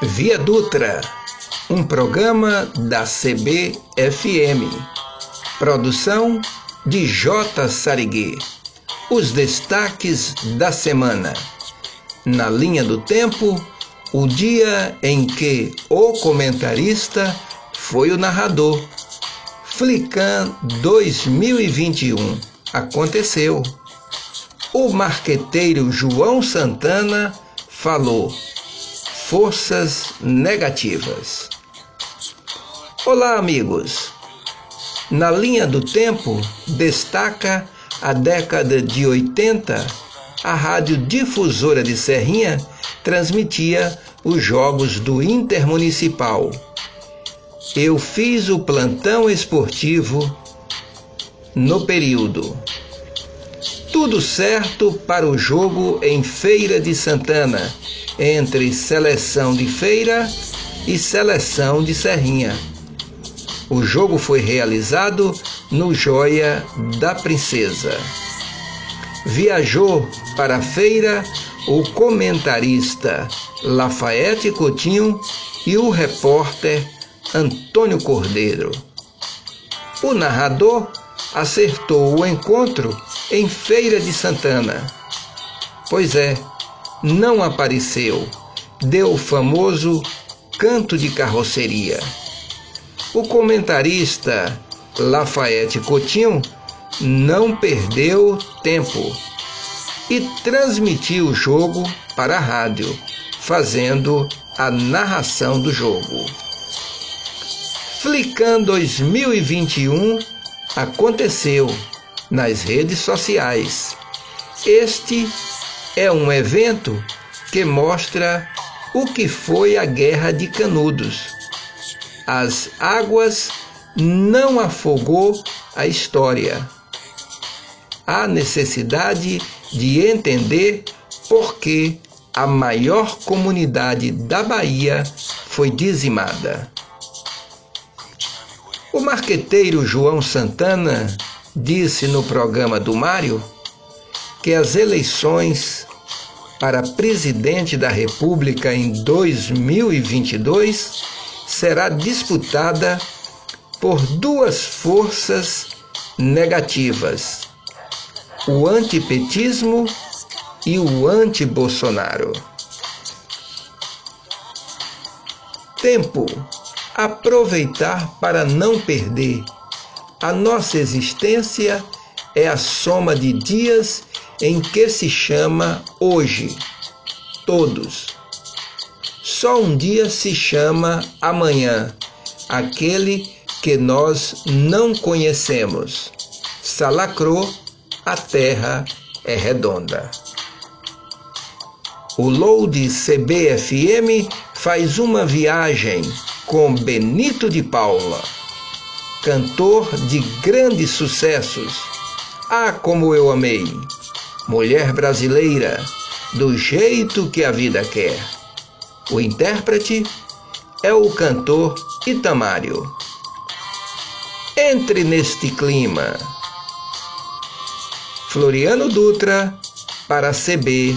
Via Dutra, um programa da CBFM. Produção de J. Sarigui. Os destaques da semana. Na linha do tempo, o dia em que o comentarista foi o narrador. Flican 2021 aconteceu. O marqueteiro João Santana falou forças negativas. Olá, amigos. Na linha do tempo, destaca a década de 80, a Rádio Difusora de Serrinha transmitia os jogos do Intermunicipal. Eu fiz o plantão esportivo no período. Tudo certo para o jogo em Feira de Santana, entre seleção de Feira e seleção de Serrinha. O jogo foi realizado no Joia da Princesa. Viajou para a feira o comentarista Lafayette Coutinho e o repórter Antônio Cordeiro. O narrador acertou o encontro em Feira de Santana. Pois é, não apareceu, deu o famoso canto de carroceria. O comentarista Lafayette Coutinho não perdeu tempo e transmitiu o jogo para a rádio, fazendo a narração do jogo. Flican 2021 aconteceu nas redes sociais. Este é um evento que mostra o que foi a Guerra de Canudos. As águas não afogou a história. Há necessidade de entender por que a maior comunidade da Bahia foi dizimada. O marqueteiro João Santana disse no programa do Mário que as eleições para presidente da República em 2022 será disputada por duas forças negativas: o antipetismo e o anti-Bolsonaro. Tempo aproveitar para não perder. A nossa existência é a soma de dias em que se chama hoje, todos. Só um dia se chama amanhã, aquele que nós não conhecemos. Salacrô, a terra é redonda. O Load CBFM faz uma viagem com Benito de Paula, cantor de grandes sucessos. Ah, como eu amei! mulher brasileira, do jeito que a vida quer. O intérprete é o cantor Itamário. Entre neste clima. Floriano Dutra para CB